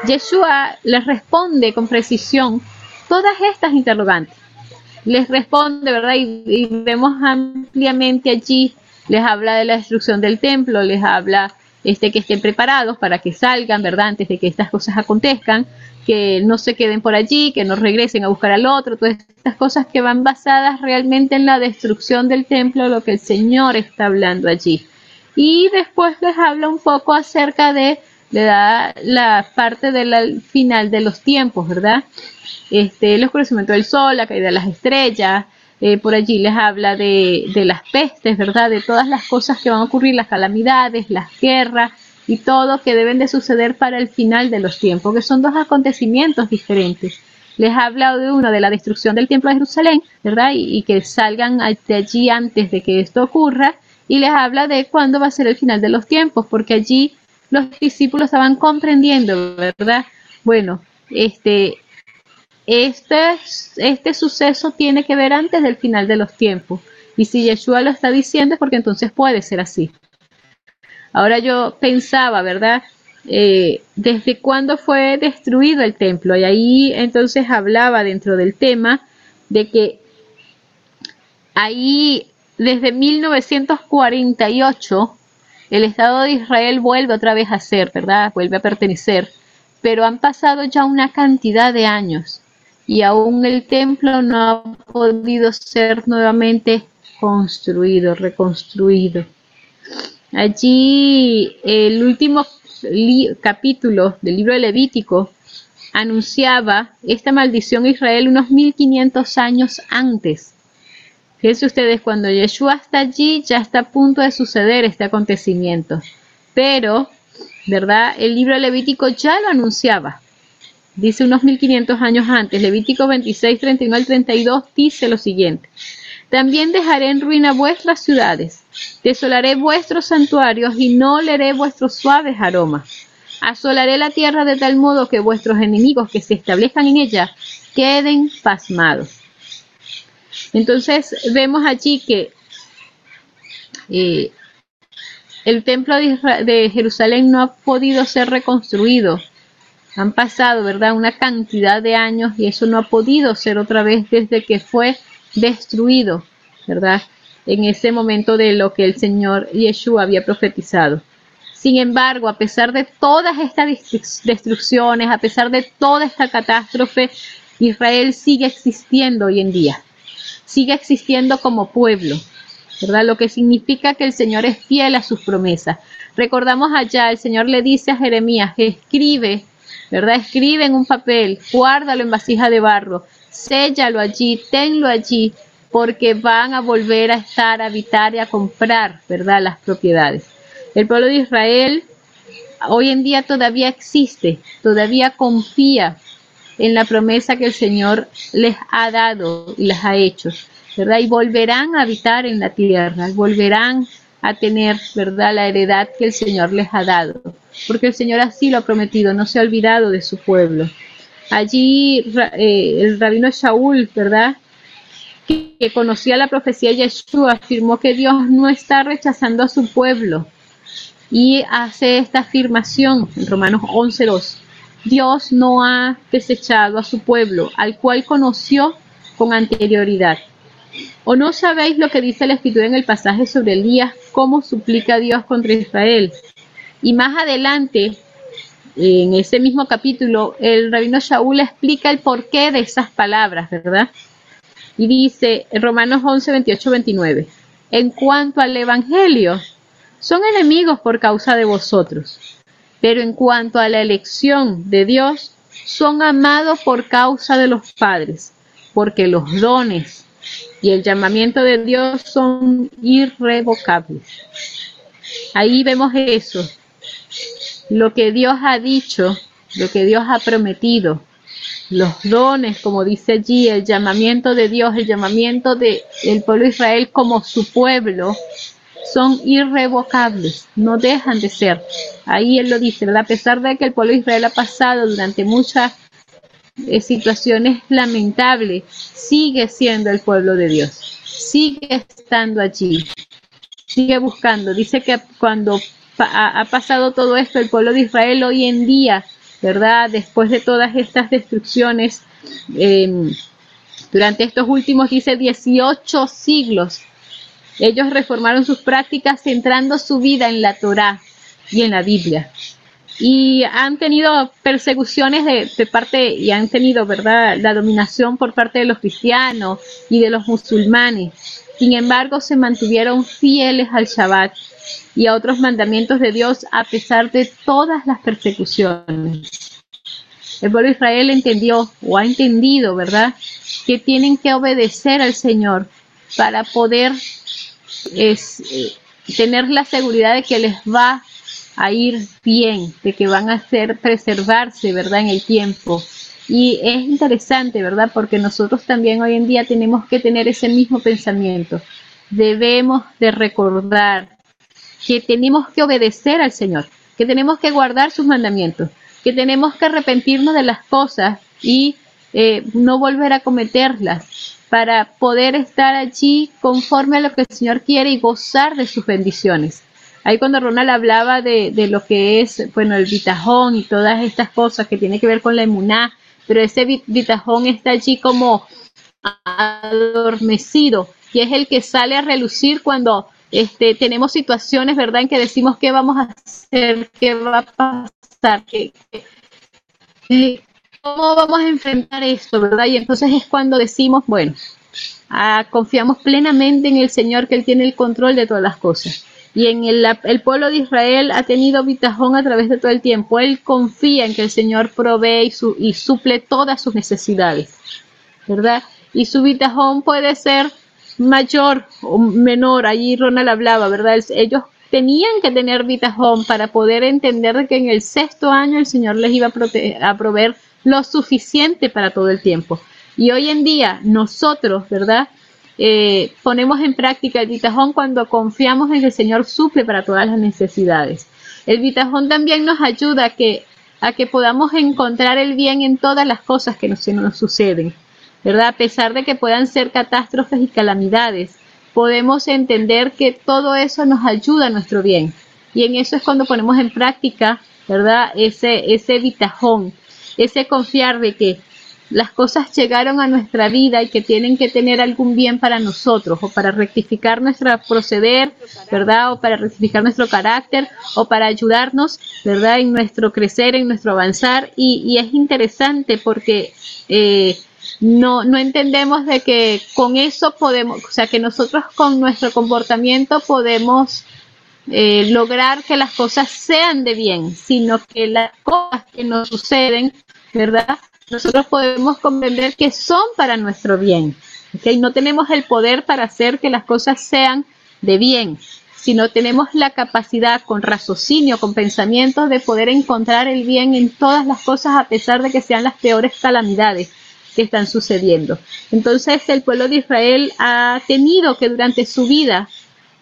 Yeshua les responde con precisión todas estas interrogantes. Les responde, ¿verdad? Y, y vemos ampliamente allí, les habla de la destrucción del templo, les habla este, que estén preparados para que salgan, ¿verdad? Antes de que estas cosas acontezcan, que no se queden por allí, que no regresen a buscar al otro, todas estas cosas que van basadas realmente en la destrucción del templo, lo que el Señor está hablando allí. Y después les habla un poco acerca de, le da la parte del final de los tiempos, ¿verdad? Este, el oscurecimiento del sol, la caída de las estrellas, eh, por allí les habla de, de las pestes, ¿verdad? De todas las cosas que van a ocurrir, las calamidades, las guerras y todo que deben de suceder para el final de los tiempos, que son dos acontecimientos diferentes. Les habla de uno de la destrucción del templo de Jerusalén, ¿verdad? Y, y que salgan de allí antes de que esto ocurra, y les habla de cuándo va a ser el final de los tiempos, porque allí los discípulos estaban comprendiendo, ¿verdad? Bueno, este, este, este suceso tiene que ver antes del final de los tiempos. Y si Yeshua lo está diciendo es porque entonces puede ser así. Ahora yo pensaba, ¿verdad? Eh, ¿Desde cuándo fue destruido el templo? Y ahí entonces hablaba dentro del tema de que ahí desde 1948 el Estado de Israel vuelve otra vez a ser, ¿verdad? Vuelve a pertenecer. Pero han pasado ya una cantidad de años y aún el templo no ha podido ser nuevamente construido, reconstruido. Allí el último capítulo del libro de Levítico anunciaba esta maldición a Israel unos 1500 años antes. Fíjense ustedes, cuando Yeshua está allí, ya está a punto de suceder este acontecimiento. Pero, ¿verdad? El libro Levítico ya lo anunciaba. Dice unos 1500 años antes, Levítico 26, 31 al 32 dice lo siguiente. También dejaré en ruina vuestras ciudades, desolaré vuestros santuarios y no oleré vuestros suaves aromas. Asolaré la tierra de tal modo que vuestros enemigos que se establezcan en ella queden pasmados. Entonces vemos allí que eh, el templo de, de Jerusalén no ha podido ser reconstruido. Han pasado, ¿verdad?, una cantidad de años y eso no ha podido ser otra vez desde que fue destruido, ¿verdad? En ese momento de lo que el Señor Yeshua había profetizado. Sin embargo, a pesar de todas estas destrucciones, a pesar de toda esta catástrofe, Israel sigue existiendo hoy en día. Sigue existiendo como pueblo, ¿verdad? Lo que significa que el Señor es fiel a sus promesas. Recordamos allá, el Señor le dice a Jeremías, escribe, ¿verdad? Escribe en un papel, guárdalo en vasija de barro, séllalo allí, tenlo allí, porque van a volver a estar, a habitar y a comprar, ¿verdad? Las propiedades. El pueblo de Israel hoy en día todavía existe, todavía confía en la promesa que el Señor les ha dado y les ha hecho, ¿verdad? Y volverán a habitar en la tierra, volverán a tener, ¿verdad? La heredad que el Señor les ha dado, porque el Señor así lo ha prometido, no se ha olvidado de su pueblo. Allí eh, el rabino Shaul, ¿verdad? Que, que conocía la profecía de Yeshua, afirmó que Dios no está rechazando a su pueblo, y hace esta afirmación en Romanos 11.2. Dios no ha desechado a su pueblo, al cual conoció con anterioridad. ¿O no sabéis lo que dice la escritura en el pasaje sobre Elías, cómo suplica Dios contra Israel? Y más adelante, en ese mismo capítulo, el rabino Shaul explica el porqué de esas palabras, ¿verdad? Y dice, Romanos 11, 28, 29, en cuanto al Evangelio, son enemigos por causa de vosotros, pero en cuanto a la elección de Dios, son amados por causa de los padres, porque los dones y el llamamiento de Dios son irrevocables. Ahí vemos eso, lo que Dios ha dicho, lo que Dios ha prometido, los dones, como dice allí, el llamamiento de Dios, el llamamiento del pueblo de Israel como su pueblo, son irrevocables, no dejan de ser. Ahí él lo dice, ¿verdad? A pesar de que el pueblo de Israel ha pasado durante muchas eh, situaciones lamentables, sigue siendo el pueblo de Dios, sigue estando allí, sigue buscando. Dice que cuando ha, pasado todo esto, el pueblo de Israel hoy en día, ¿verdad? Después de todas estas destrucciones, eh, durante estos últimos, dice, 18 siglos, ellos reformaron sus prácticas centrando su vida en la Torá y en la Biblia. Y han tenido persecuciones de, de parte, y han tenido, ¿verdad?, la dominación por parte de los cristianos y de los musulmanes. Sin embargo, se mantuvieron fieles al Shabbat y a otros mandamientos de Dios a pesar de todas las persecuciones. El pueblo de Israel entendió o ha entendido, ¿verdad?, que tienen que obedecer al Señor para poder es, eh, tener la seguridad de que les va a ir bien, de que van a hacer preservarse, ¿verdad?, en el tiempo. Y es interesante, ¿verdad?, porque nosotros también hoy en día tenemos que tener ese mismo pensamiento. Debemos de recordar que tenemos que obedecer al Señor, que tenemos que guardar sus mandamientos, que tenemos que arrepentirnos de las cosas y eh, no volver a cometerlas para poder estar allí conforme a lo que el Señor quiere y gozar de sus bendiciones. Ahí cuando Ronald hablaba de, de lo que es, bueno, el bitajón y todas estas cosas que tiene que ver con la emuná, pero ese vi- bitajón está allí como adormecido y es el que sale a relucir cuando este, tenemos situaciones, ¿verdad?, en que decimos qué vamos a hacer, qué va a pasar, qué, qué- qué- cómo vamos a enfrentar esto, ¿verdad? Y entonces es cuando decimos, bueno, ah, confiamos plenamente en el Señor, que Él tiene el control de todas las cosas. Y en el, el pueblo de Israel ha tenido bitajón a través de todo el tiempo. Él confía en que el Señor provee y, su- y suple todas sus necesidades. ¿verdad? Y su bitajón puede ser mayor o menor. Allí Ronald hablaba, ¿verdad? El- Ellos tenían que tener bitajón para poder entender que en el sexto año el Señor les iba a, a proveer lo suficiente para todo el tiempo. Y hoy en día nosotros, ¿verdad? Eh, ponemos en práctica el bitajón cuando confiamos en que el Señor suple para todas las necesidades. El bitajón también nos ayuda a que, podamos encontrar el bien en todas las cosas que nos, que nos suceden. ¿verdad? A pesar de que puedan ser catástrofes y calamidades, podemos entender que todo eso nos ayuda a nuestro bien. Y en eso es cuando ponemos en práctica, ¿verdad? Ese, ese bitajón, ese confiar de que las cosas llegaron a nuestra vida y que tienen que tener algún bien para nosotros o para rectificar nuestro proceder, ¿verdad? O para rectificar nuestro carácter o para ayudarnos, ¿verdad? En nuestro crecer, en nuestro avanzar. Y, y es interesante porque eh, no, no entendemos de que con eso podemos, o sea, que nosotros con nuestro comportamiento podemos eh, lograr que las cosas sean de bien, sino que las cosas que nos suceden, ¿verdad? Nosotros podemos comprender que son para nuestro bien, ¿ok? No tenemos el poder para hacer que las cosas sean de bien, sino tenemos la capacidad con raciocinio, con pensamientos de poder encontrar el bien en todas las cosas a pesar de que sean las peores calamidades que están sucediendo. Entonces el pueblo de Israel ha tenido que durante su vida,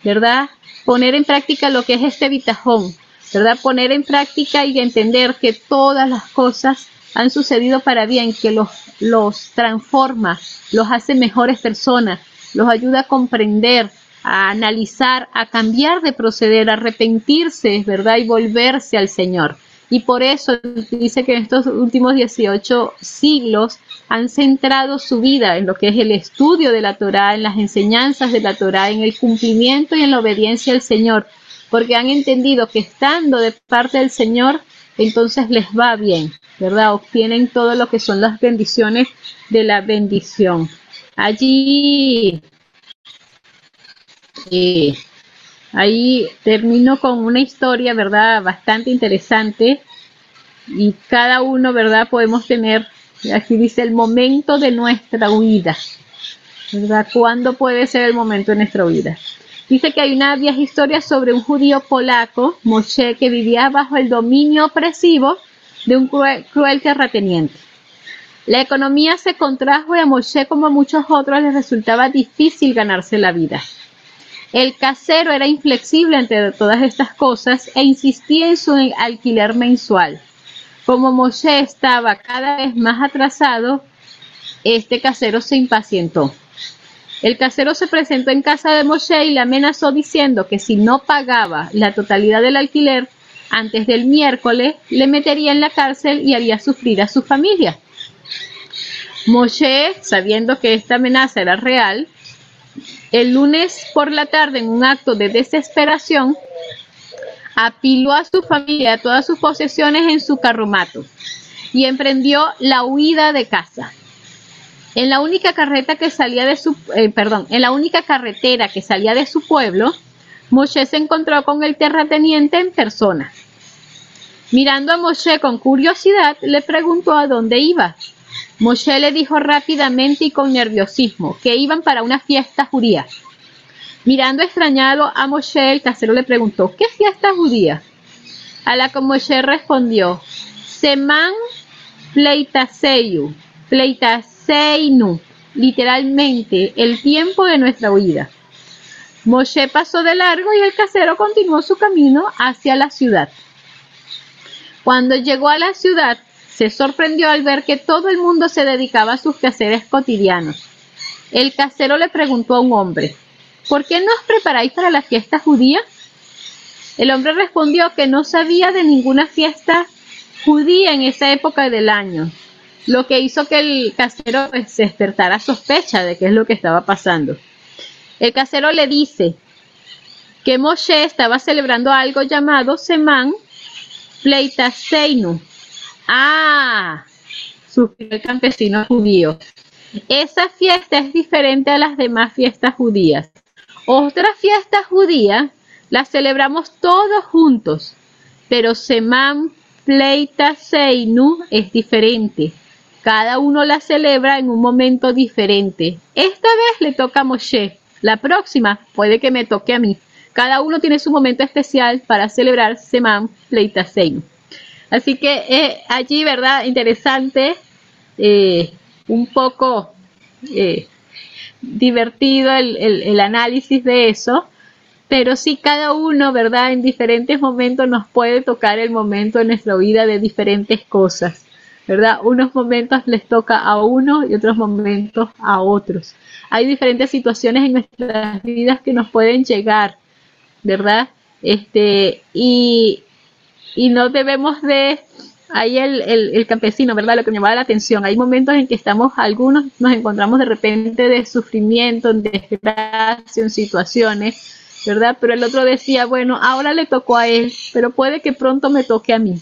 ¿verdad? Poner en práctica lo que es este bitajón, ¿verdad? Poner en práctica y entender que todas las cosas han sucedido para bien, que los, transforma, los hace mejores personas, los ayuda a comprender, a analizar, a cambiar de proceder, a arrepentirse, ¿verdad? Y volverse al Señor. Y por eso dice que en estos últimos 18 siglos han centrado su vida en lo que es el estudio de la Torá, en las enseñanzas de la Torá, en el cumplimiento y en la obediencia al Señor, porque han entendido que estando de parte del Señor, entonces les va bien, ¿verdad? Obtienen todo lo que son las bendiciones de la bendición. Allí, eh, ahí termino con una historia, ¿verdad? Bastante interesante y cada uno, ¿verdad? Podemos tener, aquí dice, el momento de nuestra huida, ¿verdad? ¿Cuándo puede ser el momento de nuestra huida? Dice que hay una vieja historia sobre un judío polaco, Moshe, que vivía bajo el dominio opresivo de un cruel, terrateniente. La economía se contrajo y a Moshe, como a muchos otros, le resultaba difícil ganarse la vida. El casero era inflexible ante todas estas cosas e insistía en su alquiler mensual. Como Moshe estaba cada vez más atrasado, este casero se impacientó. El casero se presentó en casa de Moshe y le amenazó diciendo que si no pagaba la totalidad del alquiler antes del miércoles, le metería en la cárcel y haría sufrir a su familia. Moshe, sabiendo que esta amenaza era real, el lunes por la tarde, en un acto de desesperación, apiló a su familia, todas sus posesiones en su carromato y emprendió la huida de casa. En la única carreta que salía de su, eh, perdón, en la única carretera que salía de su pueblo, Moshe se encontró con el terrateniente en persona. Mirando a Moshe con curiosidad, le preguntó a dónde iba. Moshe le dijo rápidamente y con nerviosismo que iban para una fiesta judía. Mirando extrañado a Moshe, el casero le preguntó, ¿qué fiesta judía? A la que Moshe respondió, Seman Pleitaseyu, Pleitaseinu, literalmente, el tiempo de nuestra huida. Moshe pasó de largo y el casero continuó su camino hacia la ciudad. Cuando llegó a la ciudad, se sorprendió al ver que todo el mundo se dedicaba a sus quehaceres cotidianos. El casero le preguntó a un hombre, ¿por qué no os preparáis para la fiesta judía? El hombre respondió que no sabía de ninguna fiesta judía en esa época del año, lo que hizo que el casero pues, se despertara sospecha de qué es lo que estaba pasando. El casero le dice que Moshe estaba celebrando algo llamado Semán Pleitaseinu. Ah, sufrió el campesino judío. Esa fiesta es diferente a las demás fiestas judías. Otra fiesta judía la celebramos todos juntos, pero Semán Pleitaseinu es diferente. Cada uno la celebra en un momento diferente. Esta vez le toca a Moshe. La próxima puede que me toque a mí. Cada uno tiene su momento especial para celebrar Semán Pleitaseinu. Así que eh, allí, ¿verdad? Interesante, eh, un poco eh, divertido el, análisis de eso, pero sí cada uno, ¿verdad? En diferentes momentos nos puede tocar el momento en nuestra vida de diferentes cosas, ¿verdad? Unos momentos les toca a uno y otros momentos a otros. Hay diferentes situaciones en nuestras vidas que nos pueden llegar, ¿verdad? Este, y, y no debemos de ahí el, el, el, campesino, ¿verdad? Lo que me llamaba la atención. Hay momentos en que estamos, algunos nos encontramos de repente de sufrimiento, en desgracia, en situaciones, ¿verdad? Pero el otro decía, bueno, ahora le tocó a él, pero puede que pronto me toque a mí.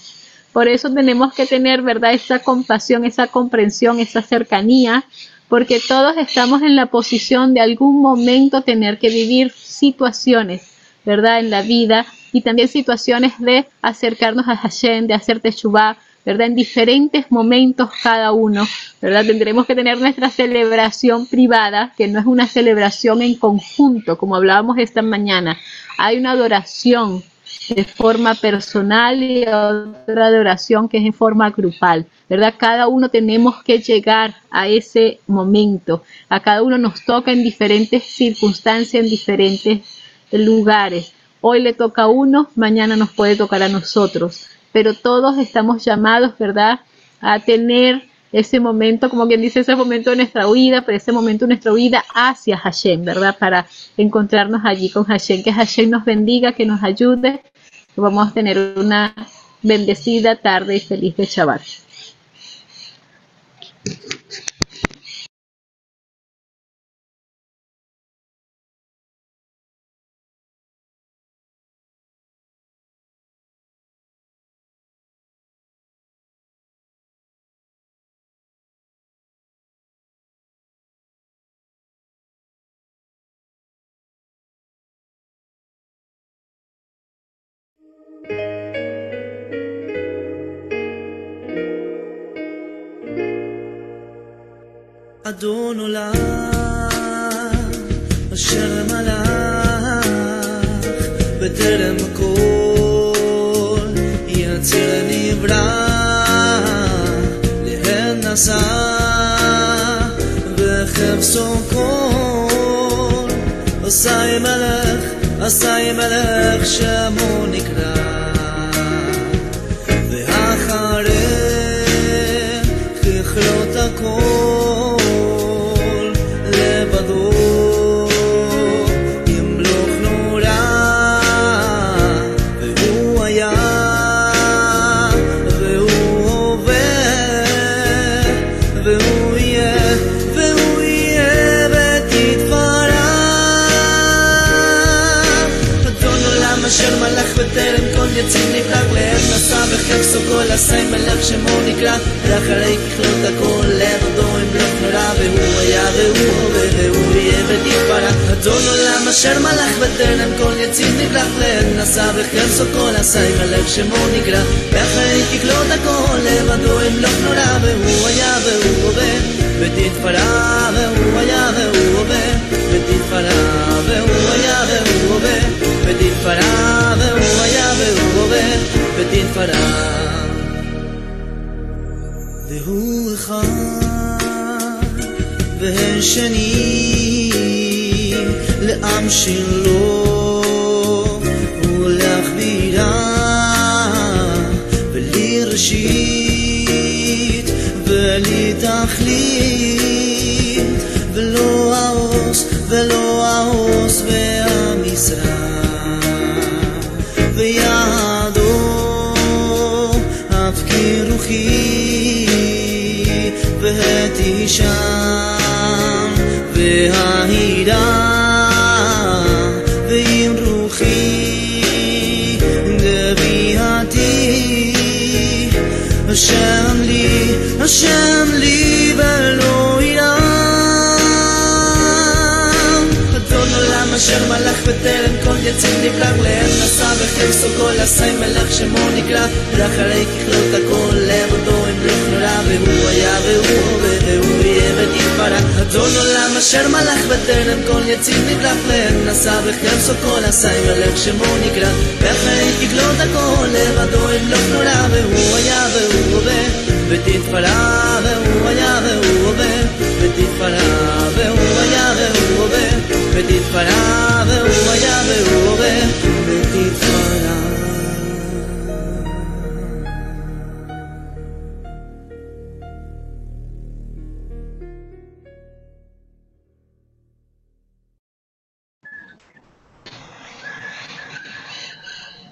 Por eso tenemos que tener, ¿verdad? Esa compasión, esa comprensión, esa cercanía, porque todos estamos en la posición de algún momento tener que vivir situaciones, ¿verdad? En la vida y también situaciones de acercarnos a Hashem, de hacer Teshuvah, ¿verdad? En diferentes momentos cada uno, ¿verdad? Tendremos que tener nuestra celebración privada, que no es una celebración en conjunto, como hablábamos esta mañana. Hay una adoración de forma personal y otra adoración que es en forma grupal, ¿verdad? Cada uno tenemos que llegar a ese momento. A cada uno nos toca en diferentes circunstancias, en diferentes lugares. Hoy le toca a uno, mañana nos puede tocar a nosotros, pero todos estamos llamados, ¿verdad?, a tener ese momento, como quien dice, ese momento de nuestra vida, pero ese momento de nuestra vida hacia Hashem, ¿verdad? Para encontrarnos allí con Hashem, que Hashem nos bendiga, que nos ayude, vamos a tener una bendecida tarde y feliz de Shabbat. אדון עולם, אשר מלך בטרם הכל יציר נברא להן נשא וחפשו כל עשי מלך, עשי מלך שמו נקרא נשא בחפשו כל עשי מלך שמו נקרא ואחרי ככלות הכל לבדו ימלוך נורא והוא היה והוא הווה והוא יהיה ותתפרע אדון עולם אשר מלך בטרם כל יציב נפלג לעת נשא בחפשו כל עשי מלך שמו נקרא. ואחרי ככלות הכל לבדו ימלוך נורא והוא היה והוא הווה ותתפרע והוא היה והוא הווה ותתפרע והוא היה והוא הווה ותתפרע פרה והוא אחד והם שני לעם שלו. ולאחבירה ולי ראשית ולי תכלית ולא העוז ולא העוז והמזרח. והתישם וההירה ועם רוחי גבייתי השם לי, השם לי ולא בטרם כל יציב נפלג לעת נשא בחפשו כל עשי מלך שמו נקרא. ואחרי ככלות הכל לבדו ימלוך נורא והוא היה והוא הווה והוא יהיה ותתפרע. אדון עולם אשר מלך בטרם כל יציב נפלג לעת נשא בחפשו כל עשי מלך שמו נקרא. ואחרי ככלות הכל לבדו ימלוך נורא והוא היה והוא הווה ותתפרע והוא היה והוא הווה ותתפרע petite parade, voy a beber,